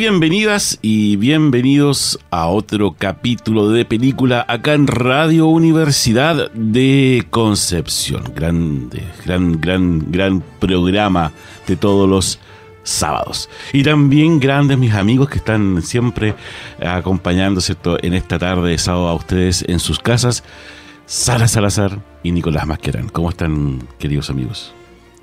Bienvenidas y bienvenidos a otro capítulo de película acá en Radio Universidad de Concepción. Grande, gran, gran, gran programa de todos los sábados. Y también grandes mis amigos que están siempre acompañando en esta tarde de sábado a ustedes en sus casas. Sara Salazar y Nicolás Masquerán. ¿Cómo están, queridos amigos?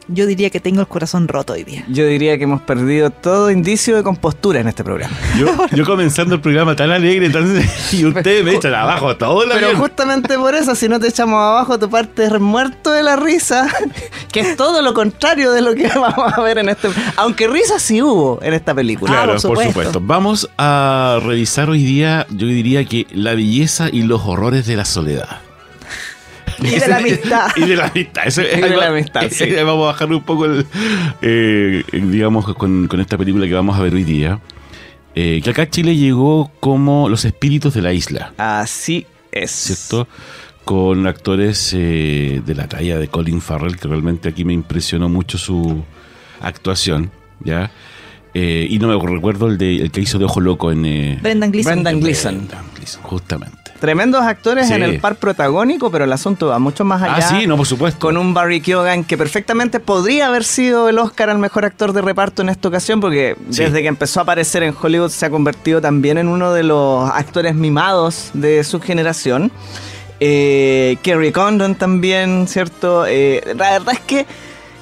Yo diría que tengo el corazón roto hoy día. Yo diría que hemos perdido todo indicio de compostura en este programa. Yo, comenzando el programa tan alegre, tan, y ustedes me echan abajo todo el Pero justamente por eso, si no te echamos abajo, tu parte es muerto de la risa, que es todo lo contrario de lo que vamos a ver en este... Aunque risa sí hubo en esta película. Claro, por supuesto. por supuesto. Vamos a revisar hoy día, yo diría que la belleza y los horrores de la soledad. Y de la amistad. y de la amistad. y de la amistad, Vamos a bajar un poco, el, eh, digamos, con, esta película que vamos a ver hoy día. Eh, que acá Chile llegó como Los Espíritus de la Isla. Así es. ¿Cierto? Con actores eh, de la talla de Colin Farrell, que realmente aquí me impresionó mucho su actuación, ¿ya? y no me recuerdo el, de, el que hizo de Ojo Loco en... Brendan Gleeson. Brendan Gleeson. justamente. Tremendos actores en el par protagónico, pero el asunto va mucho más allá. Ah, sí, no, por supuesto. Con un Barry Keoghan que perfectamente podría haber sido el Oscar al mejor actor de reparto en esta ocasión, porque desde que empezó a aparecer en Hollywood se ha convertido también en uno de los actores mimados de su generación. Eh, Kerry Condon también, ¿cierto? Eh, la verdad es que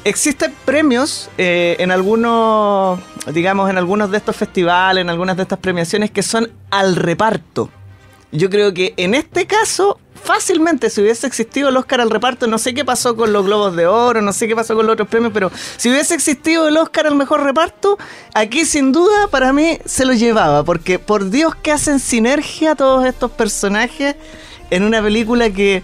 existen premios eh, en algunos, digamos, en algunos de estos festivales, en algunas de estas premiaciones que son al reparto. Yo creo que en este caso, fácilmente, si hubiese existido el Oscar al reparto, no sé qué pasó con los Globos de Oro, no sé qué pasó con los otros premios, pero si hubiese existido el Oscar al mejor reparto, aquí sin duda para mí se lo llevaba, porque por Dios que hacen sinergia todos estos personajes en una película que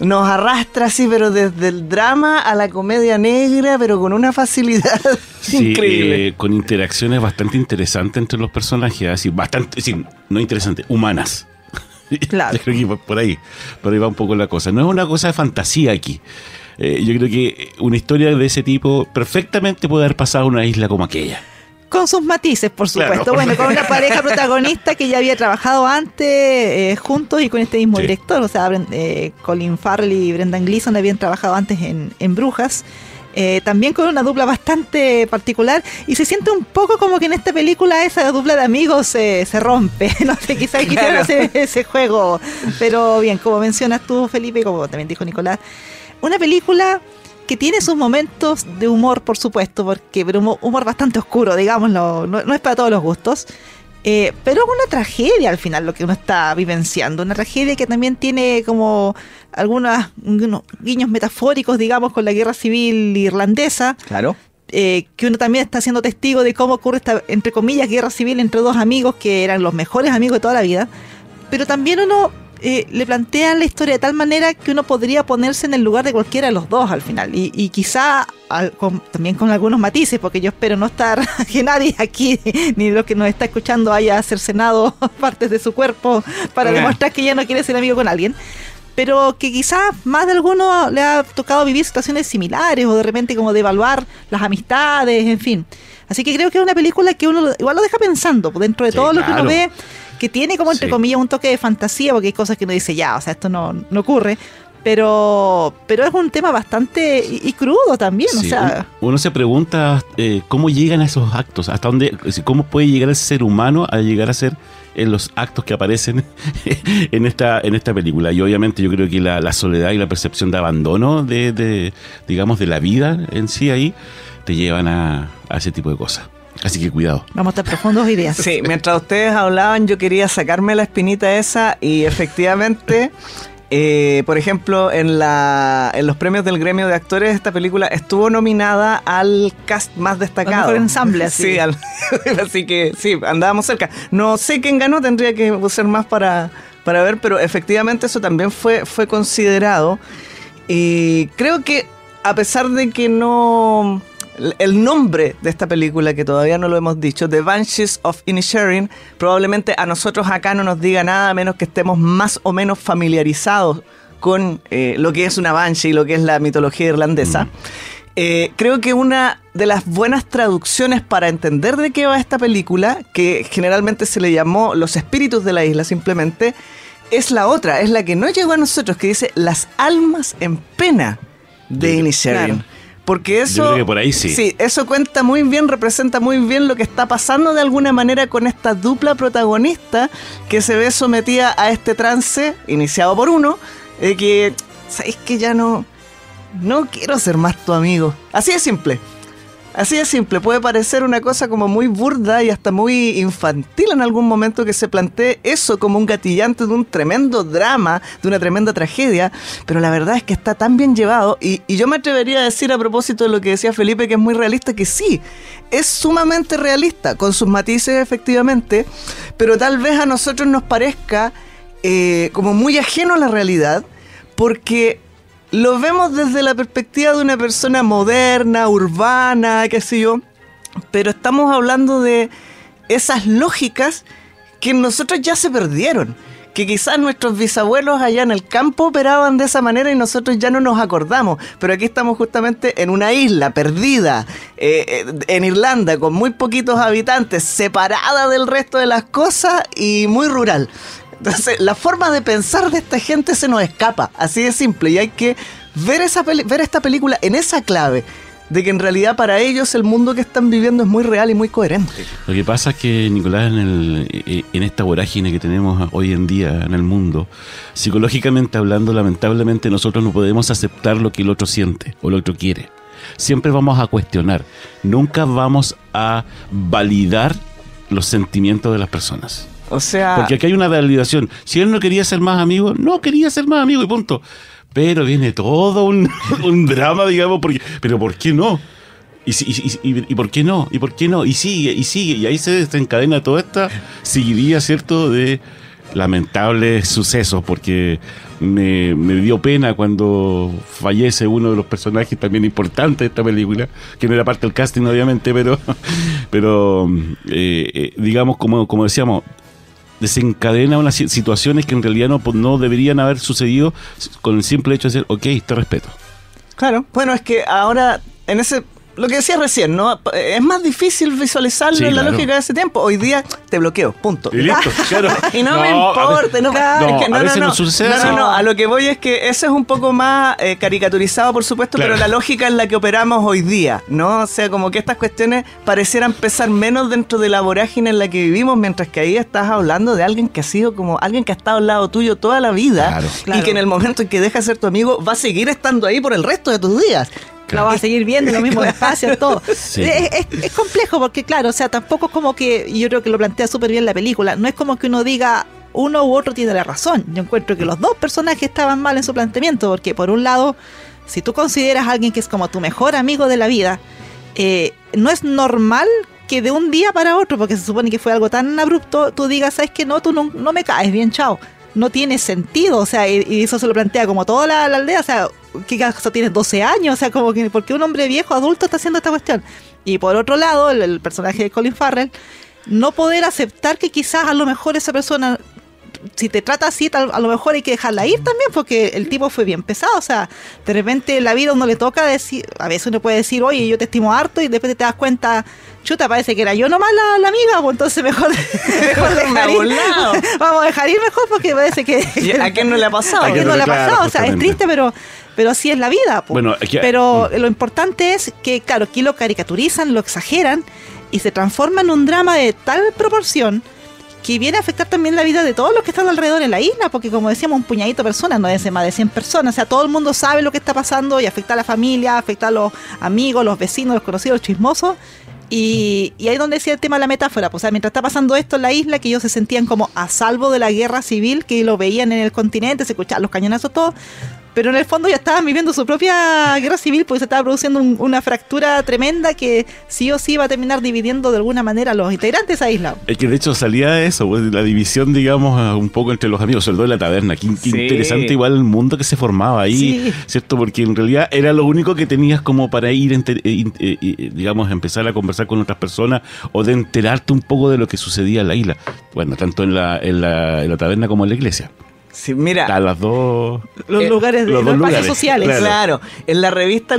nos arrastra así, pero desde el drama a la comedia negra, pero con una facilidad increíble. Eh, con interacciones bastante interesantes entre los personajes, así, bastante, sí, no interesantes, humanas. Claro. yo creo que por ahí, por ahí va un poco la cosa. No es una cosa de fantasía aquí. Eh, yo creo que una historia de ese tipo perfectamente puede haber pasado en una isla como aquella. Con sus matices, por supuesto. bueno, con una pareja protagonista que ya había trabajado antes eh, juntos y con este mismo director. O sea, eh, Colin Farrell y Brendan Gleeson habían trabajado antes en, en Brujas. Eh, también con una dupla bastante particular y se siente un poco como que en esta película esa dupla de amigos se rompe. No sé, quizás hacer ese juego. Pero bien, como mencionas tú, Felipe, como también dijo Nicolás, una película que tiene sus momentos de humor, por supuesto, porque pero humor bastante oscuro, digámoslo, no es para todos los gustos. Eh, pero una tragedia al final lo que uno está vivenciando, una tragedia que también tiene como algunos guiños metafóricos, digamos, con la guerra civil irlandesa. Claro. Eh, que uno también está siendo testigo de cómo ocurre esta, entre comillas, guerra civil entre dos amigos que eran los mejores amigos de toda la vida. Pero también uno eh, le plantean la historia de tal manera que uno podría ponerse en el lugar de cualquiera de los dos al final. Y, quizá también con algunos matices, porque yo espero no estar, que nadie aquí, ni los que nos está escuchando, haya cercenado partes de su cuerpo para demostrar que ya no quiere ser amigo con alguien. Pero que quizás más de alguno le ha tocado vivir situaciones similares o de repente como de evaluar las amistades, en fin. Así que creo que es una película que uno igual lo deja pensando, dentro de todo lo que uno ve que tiene como entre comillas un toque de fantasía, porque hay cosas que uno dice, ya, o sea, esto no, no ocurre. Pero, pero es un tema bastante y, crudo también, o sea. Uno se pregunta eh, cómo llegan a esos actos, hasta dónde, cómo puede llegar el ser humano a llegar a ser en los actos que aparecen en esta en esta película y obviamente yo creo que la, soledad y la percepción de abandono de, de, digamos de la vida en sí ahí te llevan a, a ese tipo de cosas Así que cuidado. Vamos a estar profundos ideas. Sí, mientras ustedes hablaban, yo quería sacarme la espinita esa y efectivamente eh, por ejemplo, en, la, en los premios del gremio de actores, esta película estuvo nominada al cast más destacado. Mejor ensamble, así. Sí, así que sí, andábamos cerca. No sé quién ganó, tendría que ser más para, para ver, pero efectivamente eso también fue, fue considerado. Y creo que a pesar de que no el nombre de esta película, que todavía no lo hemos dicho, The Banshees of Inisherin, probablemente a nosotros acá no nos diga nada a menos que estemos más o menos familiarizados con eh, lo que es una Banshee y lo que es la mitología irlandesa. Mm. Eh, creo que una de las buenas traducciones para entender de qué va esta película, que generalmente se le llamó Los espíritus de la isla simplemente, es la otra, es la que no llegó a nosotros, que dice Las almas en pena de Inisherin. Porque eso. por ahí sí. Sí, eso cuenta muy bien, representa muy bien lo que está pasando de alguna manera con esta dupla protagonista que se ve sometida a este trance, iniciado por uno, de que. ¿Sabéis que ya no. No quiero ser más tu amigo? Así de simple. Así de simple, puede parecer una cosa como muy burda y hasta muy infantil en algún momento que se plantee eso como un gatillante de un tremendo drama, de una tremenda tragedia, pero la verdad es que está tan bien llevado y, yo me atrevería a decir a propósito de lo que decía Felipe que es muy realista, que sí, es sumamente realista, con sus matices efectivamente, pero tal vez a nosotros nos parezca eh, como muy ajeno a la realidad, porque lo vemos desde la perspectiva de una persona moderna, urbana, qué sé yo, pero estamos hablando de esas lógicas que nosotros ya se perdieron. Que quizás nuestros bisabuelos allá en el campo operaban de esa manera y nosotros ya no nos acordamos. Pero aquí estamos justamente en una isla perdida, eh, eh, en Irlanda, con muy poquitos habitantes, separada del resto de las cosas y muy rural. Entonces, la forma de pensar de esta gente se nos escapa, así de simple, y hay que ver, esa ver esta película en esa clave, de que en realidad para ellos el mundo que están viviendo es muy real y muy coherente. Lo que pasa es que, Nicolás, en, el, eh, en esta vorágine que tenemos hoy en día en el mundo, psicológicamente hablando, lamentablemente nosotros no podemos aceptar lo que el otro siente o el otro quiere. Siempre vamos a cuestionar, nunca vamos a validar los sentimientos de las personas. O sea. Porque aquí hay una validación. Si él no quería ser más amigo, no quería ser más amigo y punto. Pero viene todo un, drama, digamos, porque, pero ¿por qué no? Y, y, por qué no? ¿Y por qué no? Y sigue, y sigue. Y ahí se desencadena toda esta seguidilla, ¿cierto? De lamentables sucesos, porque me, dio pena cuando fallece uno de los personajes también importantes de esta película, que no era parte del casting, obviamente, pero, pero eh, eh, digamos, como, como decíamos, desencadena unas situaciones que en realidad no, no deberían haber sucedido con el simple hecho de decir, ok, te respeto. Claro, bueno, es que ahora en ese lo que decías recién, ¿no? Es más difícil visualizarlo en la lógica de ese tiempo. Hoy día te bloqueo, punto. Y listo, claro. y no, me importa, no, no, no, no, no, a lo que voy es que ese es un poco más eh, caricaturizado, por supuesto, pero la lógica en la que operamos hoy día, ¿no? O sea, como que estas cuestiones parecieran pesar menos dentro de la vorágine en la que vivimos, mientras que ahí estás hablando de alguien que ha sido como alguien que ha estado al lado tuyo toda la vida y que en el momento en que deja de ser tu amigo va a seguir estando ahí por el resto de tus días la vas a seguir viendo en los mismos espacios, todo. Es, complejo porque, claro, o sea, tampoco es como que, yo creo que lo plantea súper bien la película, no es como que uno diga uno u otro tiene la razón. Yo encuentro que los dos personajes estaban mal en su planteamiento, porque por un lado, si tú consideras a alguien que es como tu mejor amigo de la vida, eh, no es normal que de un día para otro, porque se supone que fue algo tan abrupto, tú digas, sabes que no, tú no, no me caes bien, chao no tiene sentido, o sea, y, eso se lo plantea como toda la, aldea, o sea, ¿qué caso tienes 12 años? O sea, como que, ¿por qué un hombre viejo, adulto está haciendo esta cuestión? Y por otro lado, el, personaje de Colin Farrell, no poder aceptar que quizás a lo mejor esa persona si te trata así, a lo mejor hay que dejarla ir también, porque el tipo fue bien pesado. O sea, de repente la vida uno le toca decir, a veces uno puede decir, oye, yo te estimo harto, y después te das cuenta, chuta, parece que era yo nomás la, amiga, pues entonces mejor, mejor dejar ir. Vamos a dejar ir mejor porque parece que. ¿A quién no le ha pasado? ¿A quién no le ha pasado? O sea, es triste, pero pero así es la vida. Bueno, pero mm. lo importante es que, claro, aquí lo caricaturizan, lo exageran y se transforma en un drama de tal proporción que viene a afectar también la vida de todos los que están alrededor en la isla, porque como decíamos, un puñadito de personas, no es más de 100 personas, o sea, todo el mundo sabe lo que está pasando y afecta a la familia, afecta a los amigos, los vecinos, los conocidos, los chismosos. Y, ahí donde decía el tema de la metáfora, pues, o sea, mientras está pasando esto en la isla, que ellos se sentían como a salvo de la guerra civil, que lo veían en el continente, se escuchaban los cañonazos, todo, pero en el fondo ya estaban viviendo su propia guerra civil porque se estaba produciendo una fractura tremenda que sí o sí va a terminar dividiendo de alguna manera a los integrantes de esa isla. Es que de hecho salía de eso, pues, la división, digamos, un poco entre los amigos, sobre todo en la taberna. Qué, interesante igual el mundo que se formaba ahí, ¿cierto? Porque en realidad era lo único que tenías como para ir, eh, eh, eh, digamos, empezar a conversar con otras personas o de enterarte un poco de lo que sucedía en la isla. Bueno, tanto en la, en la, en la taberna como en la iglesia. Sí, mira. A las dos. Los lugares de los, sociales. Claro. En la revista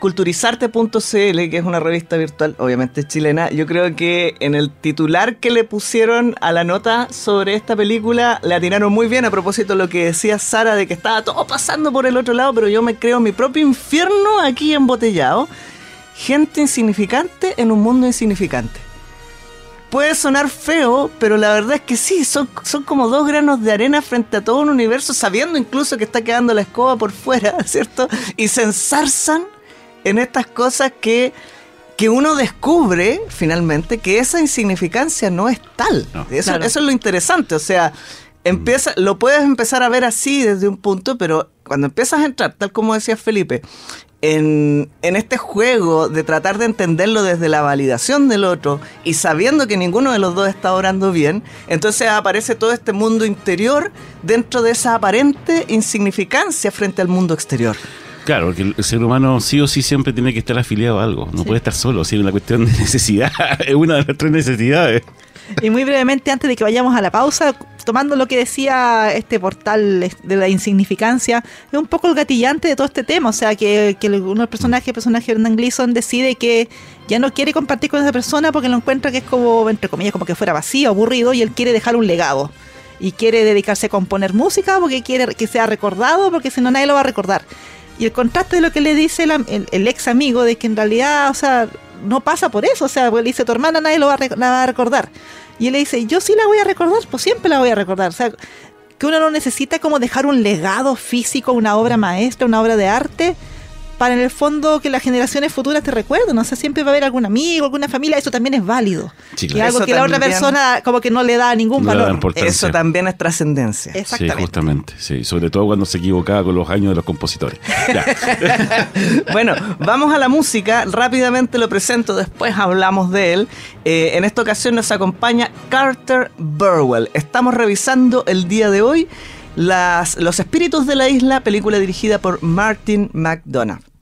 culturizarte.cl, que es una revista virtual, obviamente chilena, yo creo que en el titular que le pusieron a la nota sobre esta película, le atinaron muy bien a propósito de lo que decía Sara de que estaba todo pasando por el otro lado, pero yo me creo mi propio infierno aquí embotellado. Gente insignificante en un mundo insignificante puede sonar feo, pero la verdad es que sí, son, son como dos granos de arena frente a todo un universo, sabiendo incluso que está quedando la escoba por fuera, ¿cierto? Y se ensarzan en estas cosas que, que uno descubre finalmente que esa insignificancia no es tal. eso, eso es lo interesante, o sea, empieza, lo puedes empezar a ver así desde un punto, pero cuando empiezas a entrar, tal como decía Felipe, en, este juego de tratar de entenderlo desde la validación del otro y sabiendo que ninguno de los dos está orando bien, entonces aparece todo este mundo interior dentro de esa aparente insignificancia frente al mundo exterior. Claro, porque el ser humano sí o sí siempre tiene que estar afiliado a algo, no puede estar solo, es una cuestión de necesidad, es una de las tres necesidades. Y muy brevemente, antes de que vayamos a la pausa, tomando lo que decía este portal de la insignificancia, es un poco el gatillante de todo este tema. O sea, que, que uno de los personajes, el personaje Brendan decide que ya no quiere compartir con esa persona porque lo encuentra que es como, entre comillas, como que fuera vacío, aburrido, y él quiere dejar un legado. Y quiere dedicarse a componer música porque quiere que sea recordado, porque si no nadie lo va a recordar. Y el contraste de lo que le dice el, ex amigo de que en realidad, o sea, no pasa por eso. O sea, pues le dice, tu hermana nadie lo va a, recordar. Y él le dice, yo sí la voy a recordar, pues siempre la voy a recordar. O sea, que uno no necesita como dejar un legado físico, una obra maestra, una obra de arte, para en el fondo que las generaciones futuras te recuerden. O sea, siempre va a haber algún amigo, alguna familia, eso también es válido. Y algo que la otra persona como que no le da ningún valor. eso también es trascendencia. Exactamente. Sí, justamente. Sí, sobre todo cuando se equivocaba con los años de los compositores. bueno, vamos a la música. Rápidamente lo presento, después hablamos de él. Eh, en esta ocasión nos acompaña Carter Burwell. Estamos revisando el día de hoy las, Los Espíritus de la Isla, película dirigida por Martin McDonough.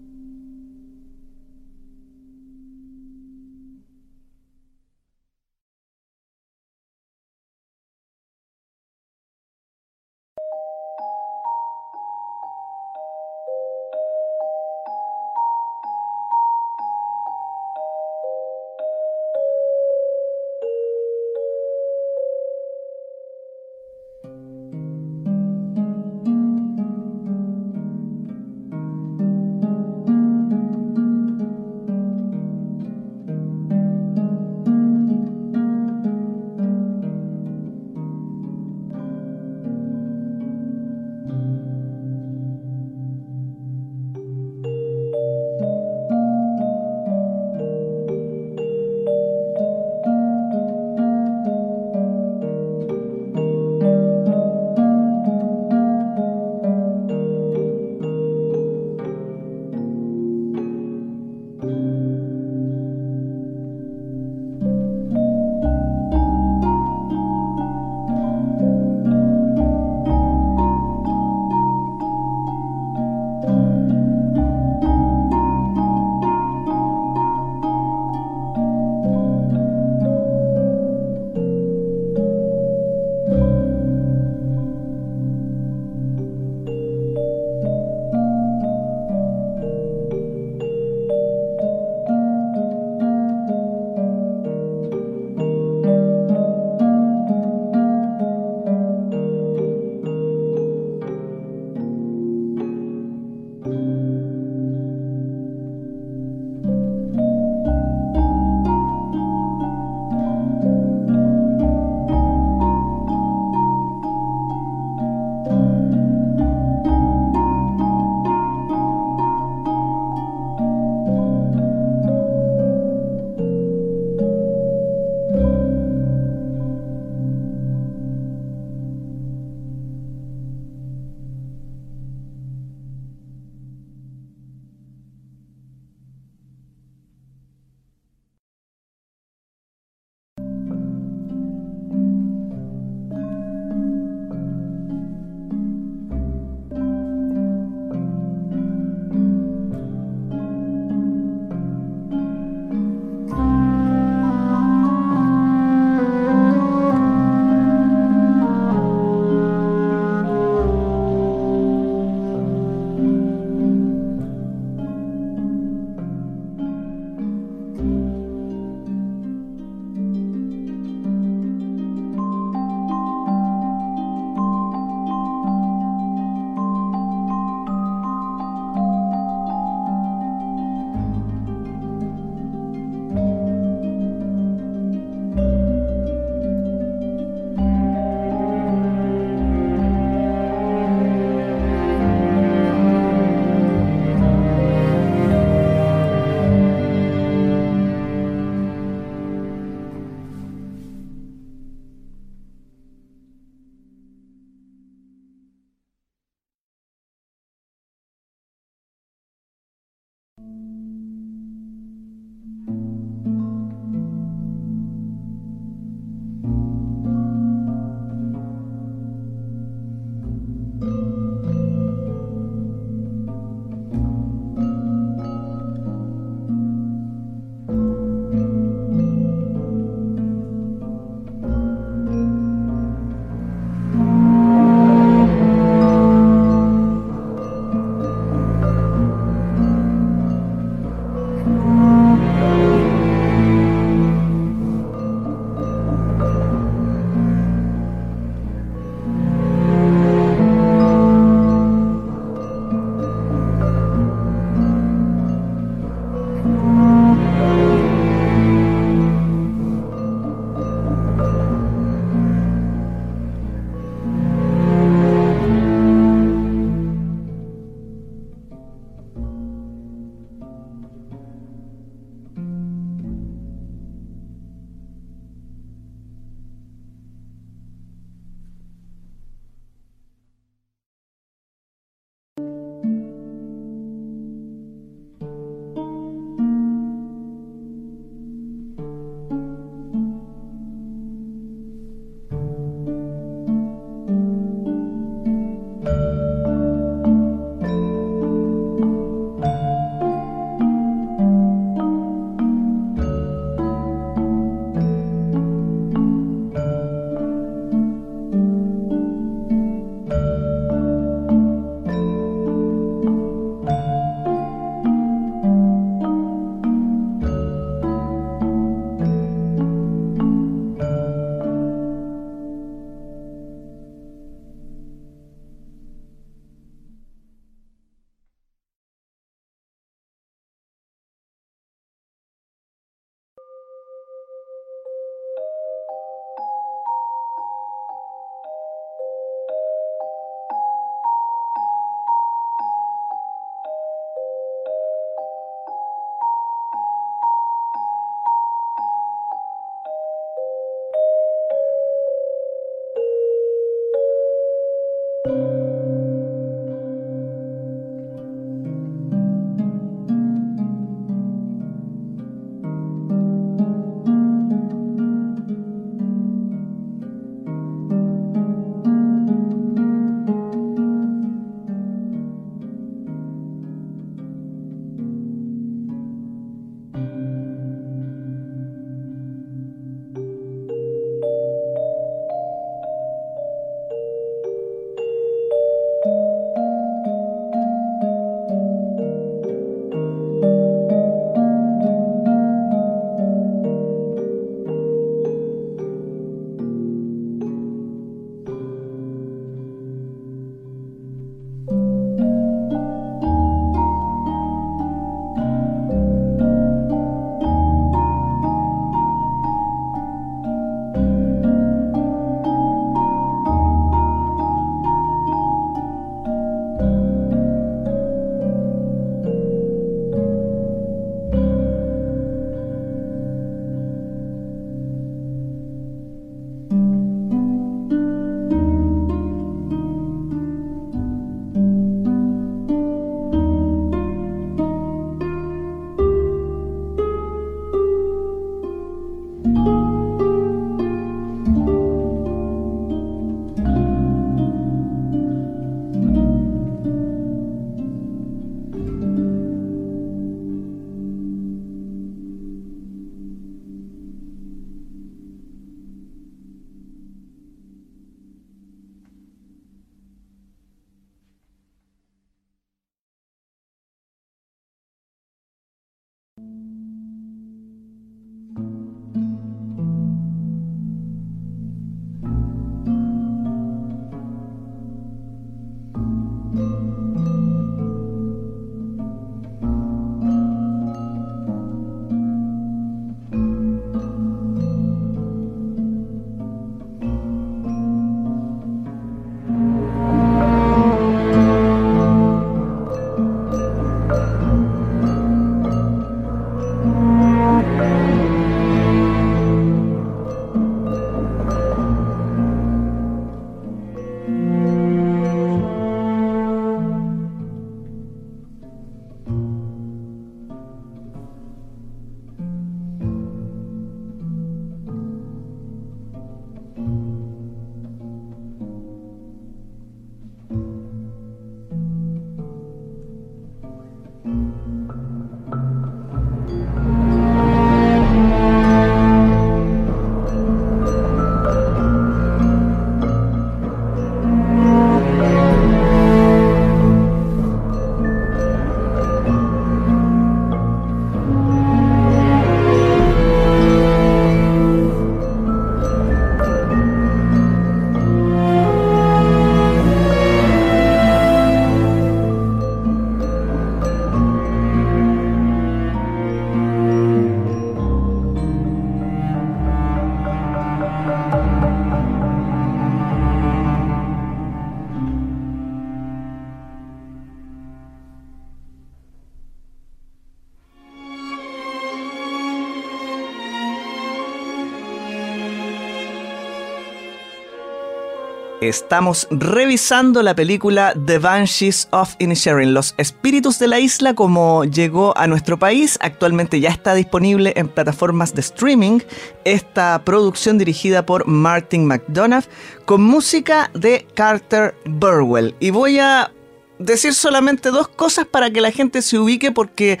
Estamos revisando la película The Banshees of Inisherin, Los Espíritus de la Isla, como llegó a nuestro país. Actualmente ya está disponible en plataformas de streaming. Esta producción dirigida por Martin McDonough con música de Carter Burwell. Y voy a decir solamente dos cosas para que la gente se ubique porque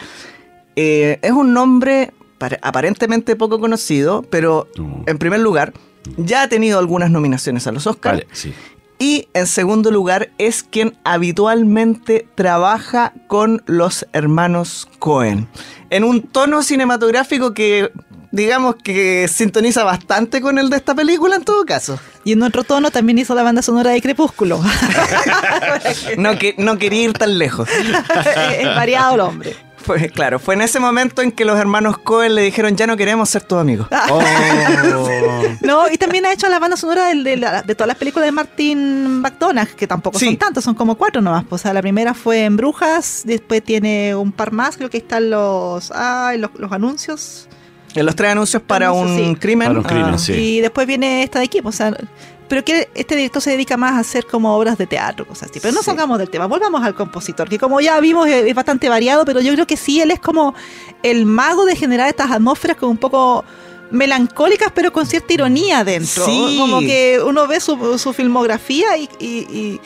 eh, es un nombre aparentemente poco conocido, pero en primer lugar ya ha tenido algunas nominaciones a los Oscars. Y en segundo lugar es quien habitualmente trabaja con los hermanos Cohen. En un tono cinematográfico que digamos que sintoniza bastante con el de esta película en todo caso. Y en otro tono también hizo la banda sonora de Crepúsculo. no, que, no quería ir tan lejos. es variado el hombre. Pues claro, fue en ese momento en que los hermanos Cohen le dijeron ya no queremos ser tus amigos. Oh. no, y también ha hecho la banda sonora de, todas las películas de Martin McDonagh, que tampoco son tantos, son como cuatro nomás. Pues, o sea, la primera fue en Brujas, después tiene un par más, creo que están los, los, los anuncios. En los tres anuncios para un crimen. Para un crimen, ah. sí. Y después viene esta de equipo, o sea, pero que este director se dedica más a hacer como obras de teatro, cosas así. Pero no salgamos del tema, volvamos al compositor, que como ya vimos es bastante variado, pero yo creo que sí, él es como el mago de generar estas atmósferas como un poco melancólicas, pero con cierta ironía dentro. Sí. Como que uno ve su, filmografía y,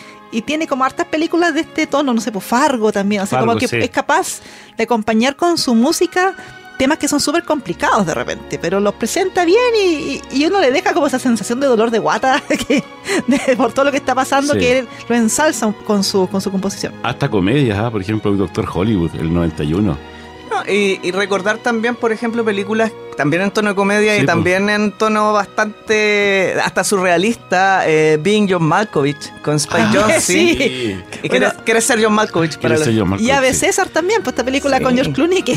tiene como hartas películas de este tono, no sé, pues Fargo también, o sea, como que es capaz de acompañar con su música temas que son súper complicados de repente, pero los presenta bien y, uno le deja como esa sensación de dolor de guata que, por todo lo que está pasando que él lo ensalza con su, con su composición. Hasta comedias, ¿ah? por ejemplo, Doctor Hollywood, el 91. y, recordar también, por ejemplo, películas también en tono de comedia y también en tono bastante hasta surrealista, eh, Being John Malkovich con Spike ah, Jonze. Sí. Y quieres, ser John Malkovich para ser John Malkovich, Y Ave César también, pues esta película con George Clooney, que,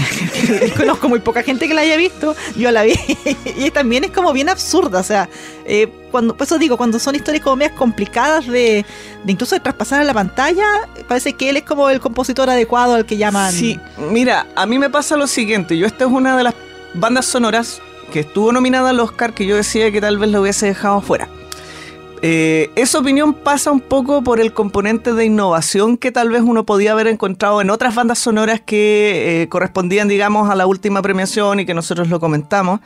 conozco muy poca gente que la haya visto, yo la vi. y también es como bien absurda, o sea, eh, cuando, pues eso digo, cuando son historias como medias complicadas de, de incluso de traspasar a la pantalla, parece que él es como el compositor adecuado al que llaman. Sí, mira, a mí me pasa lo siguiente, yo esta es una de las bandas sonoras que estuvo nominada al Oscar que yo decía que tal vez lo hubiese dejado fuera. Eh, esa opinión pasa un poco por el componente de innovación que tal vez uno podía haber encontrado en otras bandas sonoras que eh, correspondían, digamos, a la última premiación y que nosotros lo comentamos.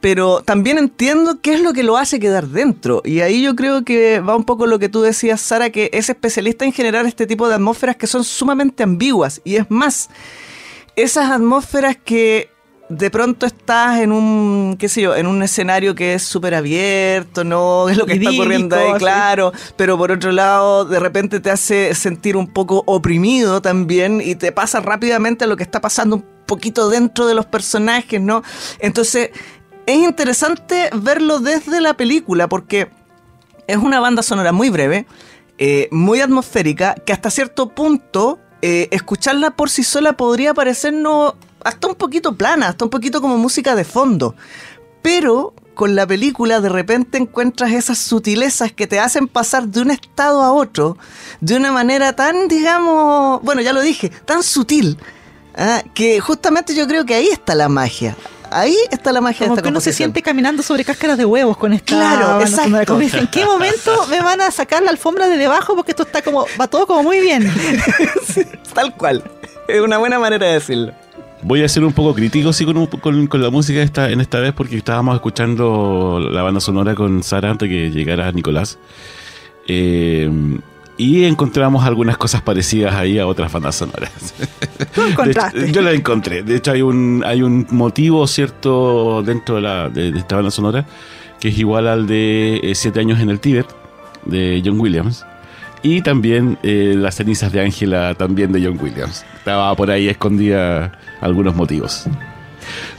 Pero también entiendo qué es lo que lo hace quedar dentro. Y ahí yo creo que va un poco lo que tú decías, Sara, que es especialista en generar este tipo de atmósferas que son sumamente ambiguas. Y es más, esas atmósferas que de pronto estás en un, qué sé yo, en un escenario que es súper abierto, ¿no? Es lo que está ocurriendo ahí, claro. Pero por otro lado, de repente te hace sentir un poco oprimido también y te pasa rápidamente a lo que está pasando un poquito dentro de los personajes, ¿no? Entonces, es interesante verlo desde la película porque es una banda sonora muy breve, eh, muy atmosférica, que hasta cierto punto eh, escucharla por sí sola podría parecernos hasta un poquito plana, hasta un poquito como música de fondo. Pero con la película de repente encuentras esas sutilezas que te hacen pasar de un estado a otro de una manera tan, digamos, bueno, ya lo dije, tan sutil, ¿ah? que justamente yo creo que ahí está la magia. Ahí está la magia Como de esta que uno se siente caminando sobre cáscaras de huevos con esta. Claro, exacto. ¿En qué momento me van a sacar la alfombra de debajo? Porque esto está como. va todo como muy bien. tal cual. Es una buena manera de decirlo. Voy a ser un poco crítico sí, con, con, la música esta, en esta vez porque estábamos escuchando la banda sonora con Sara antes que llegara Nicolás. Eh, y encontramos algunas cosas parecidas ahí a otras bandas sonoras. yo la encontré. De hecho, hay un, hay un motivo cierto dentro de, la, de, esta banda sonora que es igual al de eh, Siete años en el Tíbet de John Williams. Y también eh, Las cenizas de Ángela, también de John Williams. Estaba por ahí escondida algunos motivos.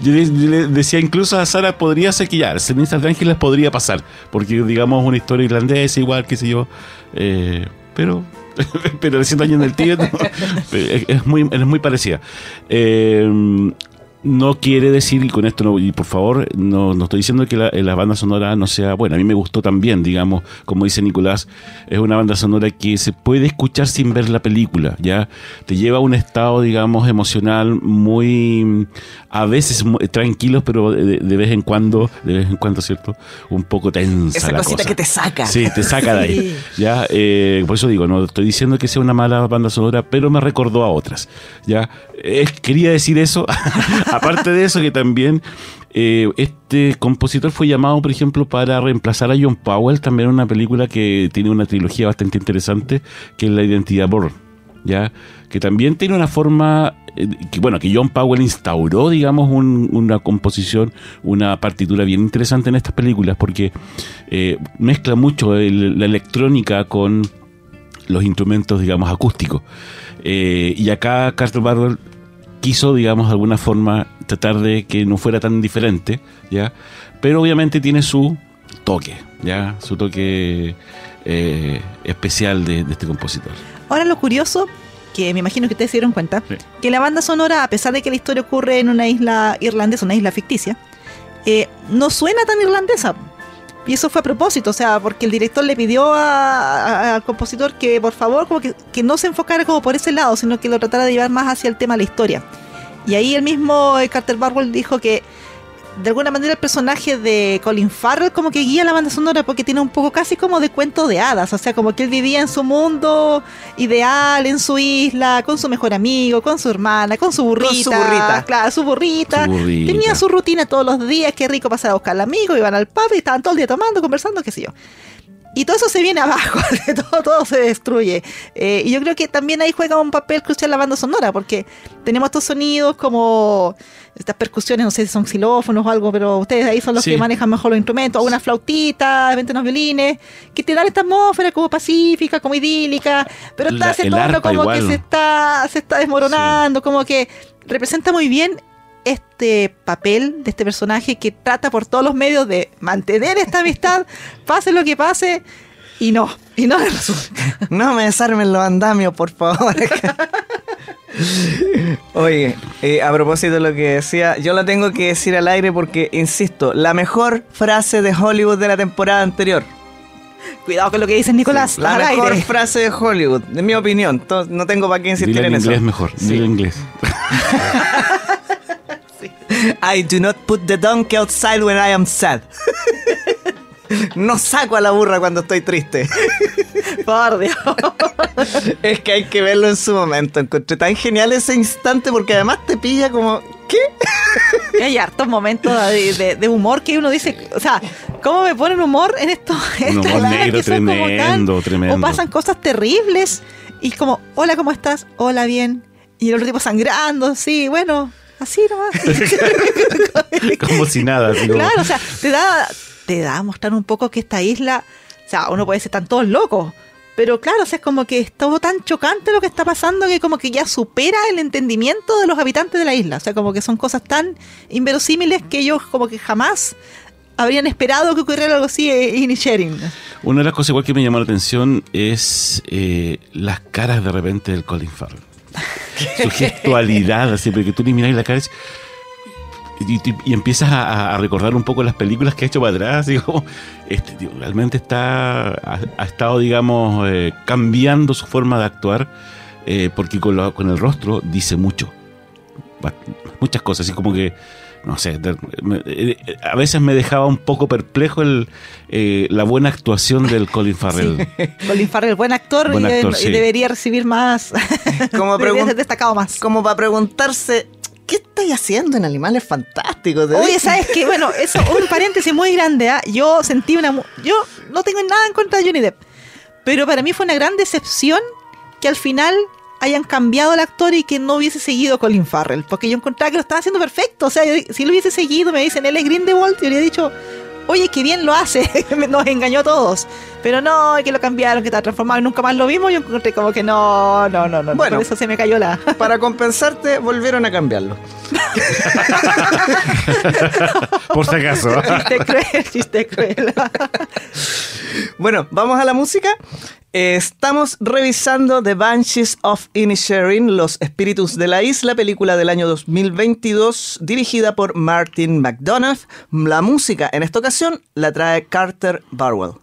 Yo le, decía incluso a Sara, podría ya, cenizas de Ángeles podría pasar, porque digamos una historia irlandesa, igual, qué sé yo. Eh, pero pero de 100 años en el Tíbet es, muy, es muy parecida. Eh, no quiere decir, y con esto no, y por favor, no, no estoy diciendo que la, la, banda sonora no sea buena. A mí me gustó también, digamos, como dice Nicolás, es una banda sonora que se puede escuchar sin ver la película, ¿ya? Te lleva a un estado, digamos, emocional muy, a veces tranquilo, pero de, vez en cuando, de vez en cuando, ¿cierto? Un poco tensa. Esa cosita que te saca. Sí, te saca de ahí. ¿ya? Eh, por eso digo, no estoy diciendo que sea una mala banda sonora, pero me recordó a otras, ¿ya? Quería decir eso. Aparte de eso, que también eh, este compositor fue llamado, por ejemplo, para reemplazar a John Powell, también en una película que tiene una trilogía bastante interesante, que es La Identidad Born. ¿ya? Que también tiene una forma, eh, bueno, que John Powell instauró, digamos, una composición, una partitura bien interesante en estas películas, porque eh, mezcla mucho la electrónica con los instrumentos, digamos, acústicos. y acá Carter Barwell quiso, digamos, de alguna forma tratar de que no fuera tan diferente, ¿ya? Pero obviamente tiene su toque, ¿ya? Su toque eh, especial de, este compositor. Ahora lo curioso, que me imagino que ustedes se dieron cuenta, que la banda sonora, a pesar de que la historia ocurre en una isla irlandesa, una isla ficticia, eh, no suena tan irlandesa. Y eso fue a propósito, o sea, porque el director le pidió al compositor que por favor como que, que, no se enfocara como por ese lado, sino que lo tratara de llevar más hacia el tema de la historia. Y ahí el mismo eh, Carter Barwell dijo que de alguna manera el personaje de Colin Farrell como que guía la banda sonora porque tiene un poco casi como de cuento de hadas, o sea, como que él vivía en su mundo ideal, en su isla, con su mejor amigo, con su hermana, con su burrita. Con su burrita. Claro, su burrita. Tenía su rutina todos los días, qué rico pasar a buscar al amigo, iban al pub y estaban todo el día tomando, conversando, qué sé yo. Y todo eso se viene abajo, todo, todo se destruye. Eh, y yo creo que también ahí juega un papel crucial la banda sonora, porque tenemos estos sonidos como estas percusiones, no sé si son xilófonos o algo, pero ustedes ahí son los que manejan mejor los instrumentos, o unas flautitas, venten unos violines, que te dan esta atmósfera como pacífica, como idílica, pero está ese tono como que se está, se está desmoronando, como que representa muy bien este papel de este personaje que trata por todos los medios de mantener esta amistad, pase lo que pase, y no, y no No me desarmen los andamios, por favor. Oye, eh, a propósito de lo que decía, yo lo tengo que decir al aire porque, insisto, la mejor frase de Hollywood de la temporada anterior. Cuidado con lo que dices, Nicolás. la mejor frase de Hollywood, de mi opinión. No tengo para qué insistir en, en inglés mejor, sí. en inglés. I do not put the donkey outside when I am sad. No saco a la burra cuando estoy triste. Por Dios. Es que hay que verlo en su momento. Encontré tan genial ese instante porque además te pilla como. ¿Qué? Hay hartos momentos de, humor que uno dice. O sea, ¿cómo me ponen humor en esto? Un humor negro tremendo, tremendo. O pasan cosas terribles y como, hola, ¿cómo estás? Hola, bien. Y el otro tipo sangrando, sí, bueno, Así nomás. Como si nada. Claro, o sea, te da, te da a mostrar un poco que esta isla, o sea, uno puede ser tan todos locos, pero claro, o sea, es como que es todo tan chocante lo que está pasando que como que ya supera el entendimiento de los habitantes de la isla. O sea, como que son cosas tan inverosímiles que ellos como que jamás habrían esperado que ocurriera algo así en Sharing. Una de las cosas igual que me llamó la atención es eh, las caras de repente del Colin Farrell su gestualidad, así, porque tú le miras la cara y, empiezas a, recordar un poco las películas que ha hecho para atrás. Y este realmente está, ha, estado, digamos, eh, cambiando su forma de actuar, eh, porque con, con el rostro dice mucho. Muchas cosas, así como que no sé, eh, a veces me dejaba un poco perplejo el, eh, la buena actuación del Colin Farrell. Colin Farrell, buen actor, y, debería recibir más, como destacado más. Como para preguntarse, ¿qué estáis haciendo en Animales Fantásticos? Oye, ¿sabes qué? Bueno, eso, un paréntesis muy grande, ¿ah? Yo sentí una... Yo no tengo nada en contra de Johnny Depp, pero para mí fue una gran decepción que al final hayan cambiado el actor y que no hubiese seguido Colin Farrell. Porque yo encontraba que lo estaba haciendo perfecto. O sea, si lo hubiese seguido, me dicen, él es Grindelwald, y habría dicho, oye, qué bien lo hace, nos engañó a todos. Pero no, que lo cambiaron, que está transformado y nunca más lo vimos. Yo encontré como que no, no, no, no. Bueno, por eso se me cayó la. para compensarte, volvieron a cambiarlo. por si acaso. chiste cruel, chiste cruel. bueno, vamos a la música. Estamos revisando The Banshees of Inisherin, Los Espíritus de la Isla, película del año 2022, dirigida por Martin McDonough. La música en esta ocasión la trae Carter Barwell.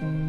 Bye.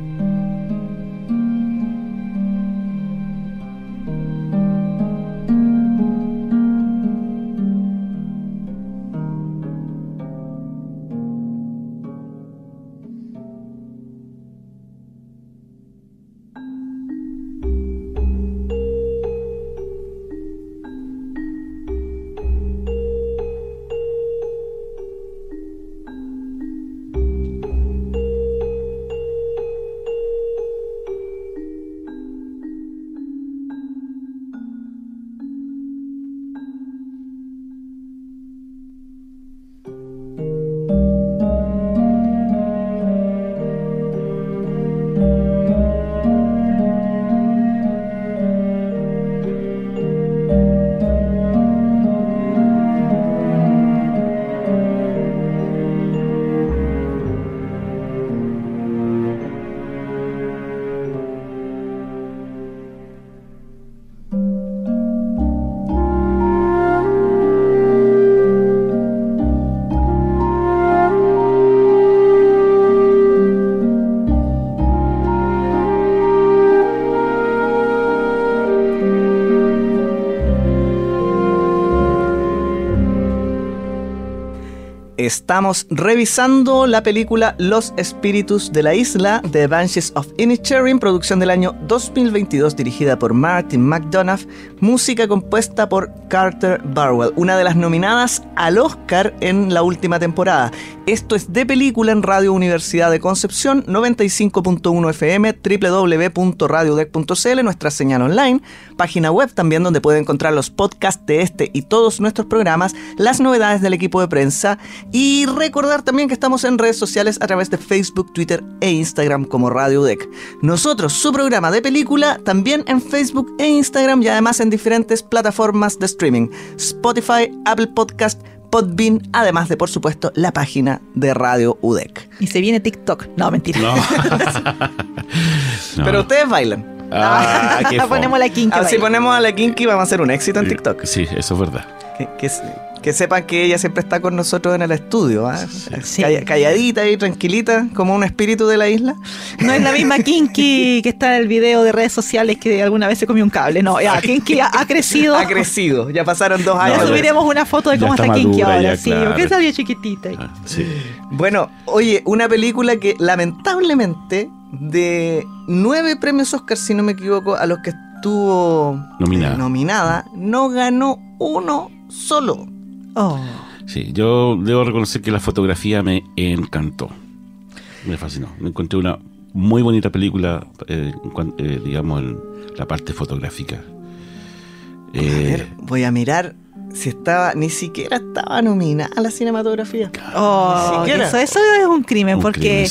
Estamos revisando la película Los Espíritus de la Isla de Banshees of Inisherin, producción del año 2022 dirigida por Martin McDonough, música compuesta por Carter Barwell, una de las nominadas al Oscar en la última temporada. Esto es de película en Radio Universidad de Concepción, 95.1 FM, www.radiodec.cl, nuestra señal online, página web también donde puede encontrar los podcasts de este y todos nuestros programas, las novedades del equipo de prensa y recordar también que estamos en redes sociales a través de Facebook, Twitter e Instagram como Radio Deck. Nosotros, su programa de película, también en Facebook e Instagram y además en diferentes plataformas de streaming, Spotify, Apple Podcast, Podbean, además de, por supuesto, la página de Radio UDEC. Y se viene TikTok. No, mentira. No. Pero ustedes bailan. Ah, ponemos la kinky. Ah, si ponemos a la kinky vamos a hacer un éxito en TikTok. Sí, eso es verdad. Que, que, sepan que ella siempre está con nosotros en el estudio, ¿ah? calladita y tranquilita, como un espíritu de la isla. No es la misma Kinky que está en el video de redes sociales que alguna vez se comió un cable. No, ya, Kinky ha, crecido. Ha crecido, ya pasaron dos años. Ya subiremos una foto de cómo está, Kinky ahora, sí, porque salió chiquitita. Ah, sí. Bueno, oye, una película que lamentablemente de nueve premios Oscar, si no me equivoco, a los que estuvo nominada, nominada no ganó uno solo. Oh. Sí, yo debo reconocer que la fotografía me encantó. Me fascinó. Me encontré una muy bonita película, eh, eh, digamos, en la parte fotográfica. Eh, voy a mirar si estaba, ni siquiera estaba nominada a la cinematografía. Oh, eso, es un crimen, porque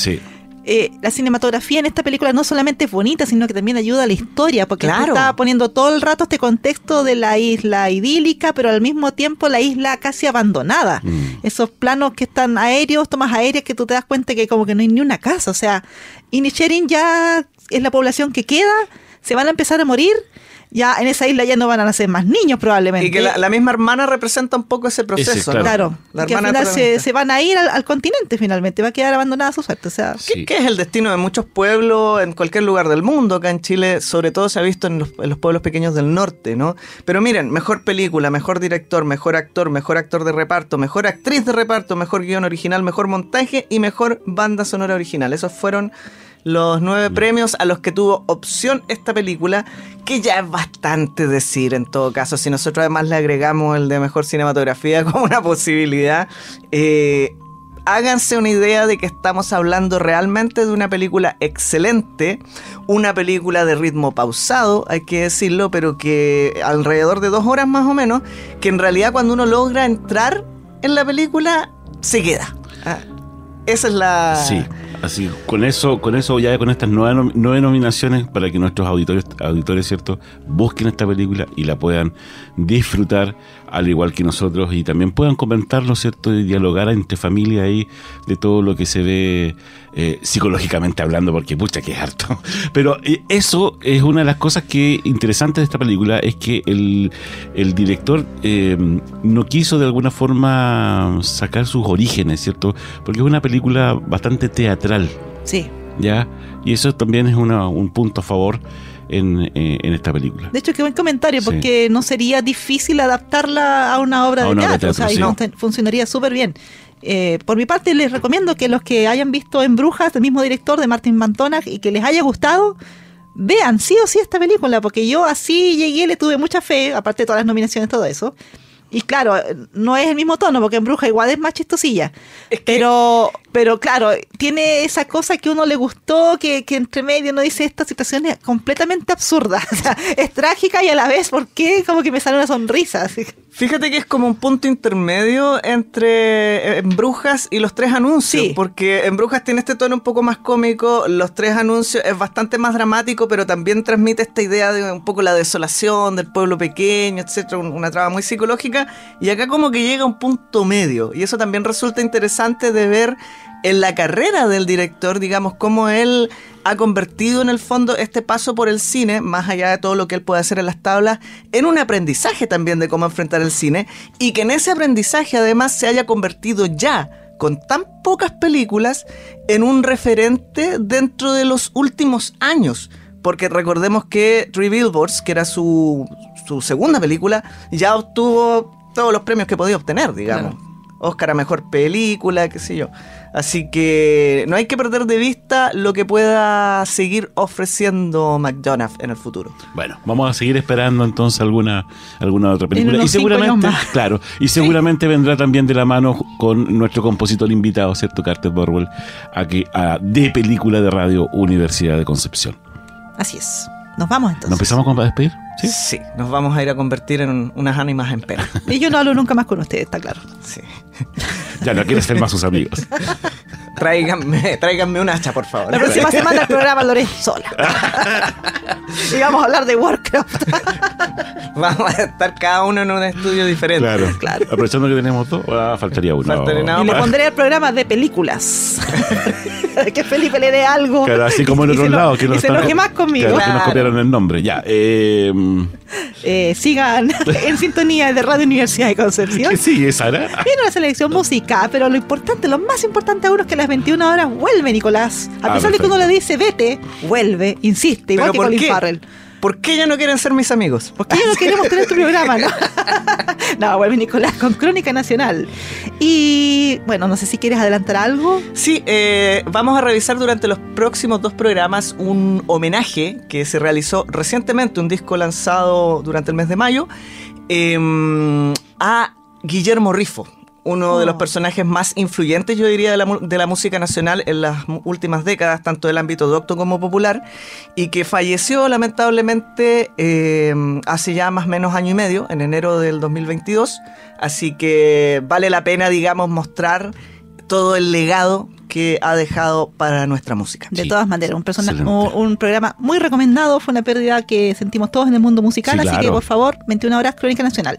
eh, la cinematografía en esta película no solamente es bonita, sino que también ayuda a la historia, porque está poniendo todo el rato este contexto de la isla idílica, pero al mismo tiempo la isla casi abandonada. Mm. Esos planos que están aéreos, tomas aéreas que tú te das cuenta que como que no hay ni una casa. O sea, Inisherin ya es la población que queda, se van a empezar a morir ya en esa isla ya no van a nacer más niños probablemente. Y que la, misma hermana representa un poco ese proceso. claro, La que al final se, van a ir al, continente finalmente, va a quedar abandonada su suerte. O sea, ¿Qué, es el destino de muchos pueblos en cualquier lugar del mundo? Acá en Chile, sobre todo se ha visto en los, en los pueblos pequeños del norte, ¿no? Pero miren, mejor película, mejor director, mejor actor, mejor actor de reparto, mejor actriz de reparto, mejor guion original, mejor montaje y mejor banda sonora original. Esos fueron los nueve premios a los que tuvo opción esta película, que ya es bastante decir en todo caso. Si nosotros además le agregamos el de mejor cinematografía como una posibilidad, eh, háganse una idea de que estamos hablando realmente de una película excelente, una película de ritmo pausado, hay que decirlo, pero que alrededor de dos horas más o menos, que en realidad cuando uno logra entrar en la película, se queda. Ah, esa es la... Sí Así, con eso, con eso ya con estas nueve, nueve nominaciones para que nuestros auditores, auditores, ¿cierto?, busquen esta película y la puedan disfrutar al igual que nosotros y también puedan comentarlo, ¿cierto?, y dialogar entre familia ahí de todo lo que se ve eh, psicológicamente hablando, porque pucha que es harto. Pero eh, eso es una de las cosas que interesantes de esta película, es que el, el director eh, no quiso de alguna forma sacar sus orígenes, ¿cierto? Porque es una película bastante teatral. Sí. ¿Ya? Y eso también es una, un punto a favor en, en, esta película. De hecho, qué buen comentario, porque no sería difícil adaptarla a una obra, de, teatro, o sea, y funcionaría súper bien. Eh, por mi parte, les recomiendo que los que hayan visto En Brujas, del mismo director de Martin Mantona, y que les haya gustado, vean sí o sí esta película, porque yo así llegué, le tuve mucha fe, aparte de todas las nominaciones, todo eso. Y claro, no es el mismo tono, porque en Bruja igual es más chistosilla. pero, pero claro, tiene esa cosa que uno le gustó, que, que entre medio uno dice esta situación es completamente absurda. O sea, es trágica y a la vez, ¿por qué? Como que me sale una sonrisa. Fíjate que es como un punto intermedio entre eh, Brujas y los tres anuncios. Porque en Brujas tiene este tono un poco más cómico, los tres anuncios es bastante más dramático, pero también transmite esta idea de un poco la desolación del pueblo pequeño, etcétera, una trama muy psicológica. Y acá como que llega a un punto medio. Y eso también resulta interesante de ver en la carrera del director, digamos, cómo él ha convertido en el fondo este paso por el cine, más allá de todo lo que él puede hacer en las tablas, en un aprendizaje también de cómo enfrentar el cine y que en ese aprendizaje además se haya convertido ya con tan pocas películas en un referente dentro de los últimos años. Porque recordemos que Three Billboards, que era su, su segunda película, ya obtuvo todos los premios que podía obtener, digamos. Oscar a mejor película, qué sé yo. Así que no hay que perder de vista lo que pueda seguir ofreciendo McDonald's en el futuro. Bueno, vamos a seguir esperando entonces alguna, alguna otra En película. unos Y cinco seguramente, años más. claro, y seguramente vendrá también de la mano con nuestro compositor invitado, ¿cierto? Carter Borwell, aquí a de película de radio Universidad de Concepción. Así es. Nos vamos ¿Nos entonces. empezamos con- a despedir? ¿Sí? Sí, nos vamos a ir a convertir en un- unas ánimas en pena. Y yo no hablo nunca más con ustedes, está claro. Sí. Ya no quieres ser más sus amigos. Tráiganme, tráiganme un hacha, por favor. La próxima semana el programa lo haré sola. y vamos a hablar de Warcraft. Vamos a estar cada uno en un estudio diferente. Claro. Claro. Aprovechando que tenemos dos, ah, faltaría uno. Faltaría nada Y le pondré el programa de películas. que Felipe le dé algo. Claro, así como en otros lados. Que y nos se están- enoje más conmigo. Claro, que nos copiaron el nombre. Ya. Eh, Eh, sigan en sintonía de Radio Universidad de Concepción. ¿Qué sigue, Sara? Viene una selección musical, pero lo importante, lo más importante aún es que las 21 horas vuelve Nicolás. A Ah, pesar de que uno le dice vete, vuelve, insiste, igual ¿Pero que Colin qué? Farrell. ¿Por qué ya no quieren ser mis amigos? ¿Por qué ya no queremos tener tu programa, no? no, vuelve Nicolás con Crónica Nacional. Y bueno, no sé si quieres adelantar algo. Sí, eh, vamos a revisar durante los próximos dos programas un homenaje que se realizó recientemente, un disco lanzado durante el mes de mayo, eh, a Guillermo Rifo, uno de los Oh. personajes más influyentes, yo diría, de la, de la música nacional en las últimas décadas, tanto del ámbito docto como popular, y que falleció lamentablemente eh, hace ya más o menos año y medio, en enero del 2022. Así que vale la pena, digamos, mostrar todo el legado que ha dejado para nuestra música. De Sí. todas maneras, un, persona- Excelente. un, un programa muy recomendado. Fue una pérdida que sentimos todos en el mundo musical. Sí, así claro. que, por favor, 21 horas, Crónica Nacional.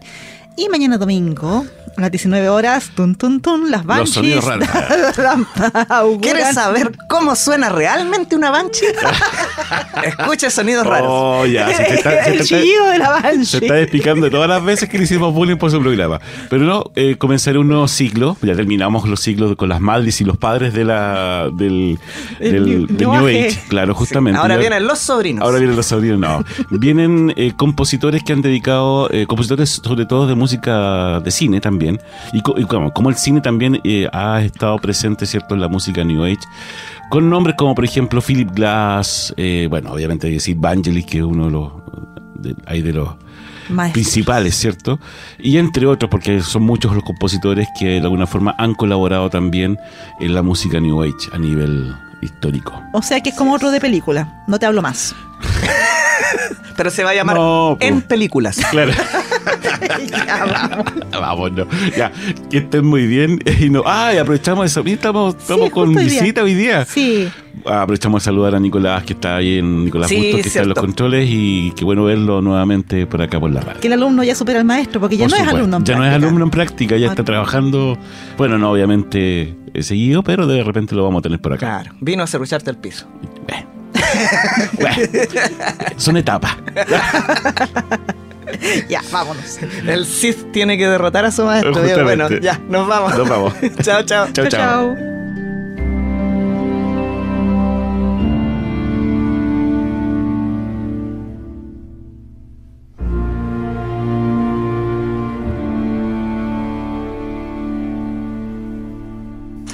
Y mañana domingo, a las 19 horas, tun, tun, tun, las banshees. sonidos raros. auguran- ¿Quieres saber cómo suena realmente una banshee? Escucha sonidos raros. Oh, ya. Se te está, se te el chillido de la se banshee. está explicando todas las veces que le hicimos bullying por su programa. Pero no, eh, comenzaré un nuevo ciclo. Ya terminamos los ciclos con las madres y los padres de la, del, El del, New- del New New Age. Claro, justamente. Ahora Ya- vienen los sobrinos. Ahora vienen los sobrinos, no. Vienen eh, compositores que han dedicado, eh, compositores sobre todo de música de cine también. Y, co- y como, como el cine también eh, ha estado presente, ¿cierto?, en la música New Age. Con nombres como, por ejemplo, Philip Glass, eh, bueno, obviamente hay que decir Vangelis, que es uno de los, de, hay de los Maestro. principales, ¿cierto? Y entre otros, porque son muchos los compositores que de alguna forma han colaborado también en la música New Age a nivel histórico. O sea que es como otro de película. No te hablo más. Pero se va a llamar No, po. En Películas. Claro. Ya, vamos. Vamos, no. Ya, que estén muy bien. Y no, ay, aprovechamos eso. Estamos, estamos Sí, con visita hoy día. Sí. Ah, Aprovechamos de saludar a Nicolás, que está ahí en Nicolás Sí, Bustos, que está en los controles. Y qué bueno verlo nuevamente por acá por la radio. Que el alumno ya supera al maestro, porque ya Por no es supuesto. alumno en Ya no es práctica. alumno en práctica, ya está Ah. trabajando. Bueno, no, obviamente eh, seguido, pero de repente lo vamos a tener por acá. Claro, vino a cerrucharte el piso. Eh. Bueno, son etapas. Ya, vámonos. El Sith tiene que derrotar a su maestro. Justamente. Bueno, ya, nos vamos. Nos vamos. chao, chao. Chao, chao.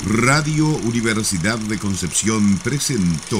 Radio Universidad de Concepción presentó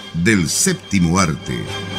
del séptimo arte.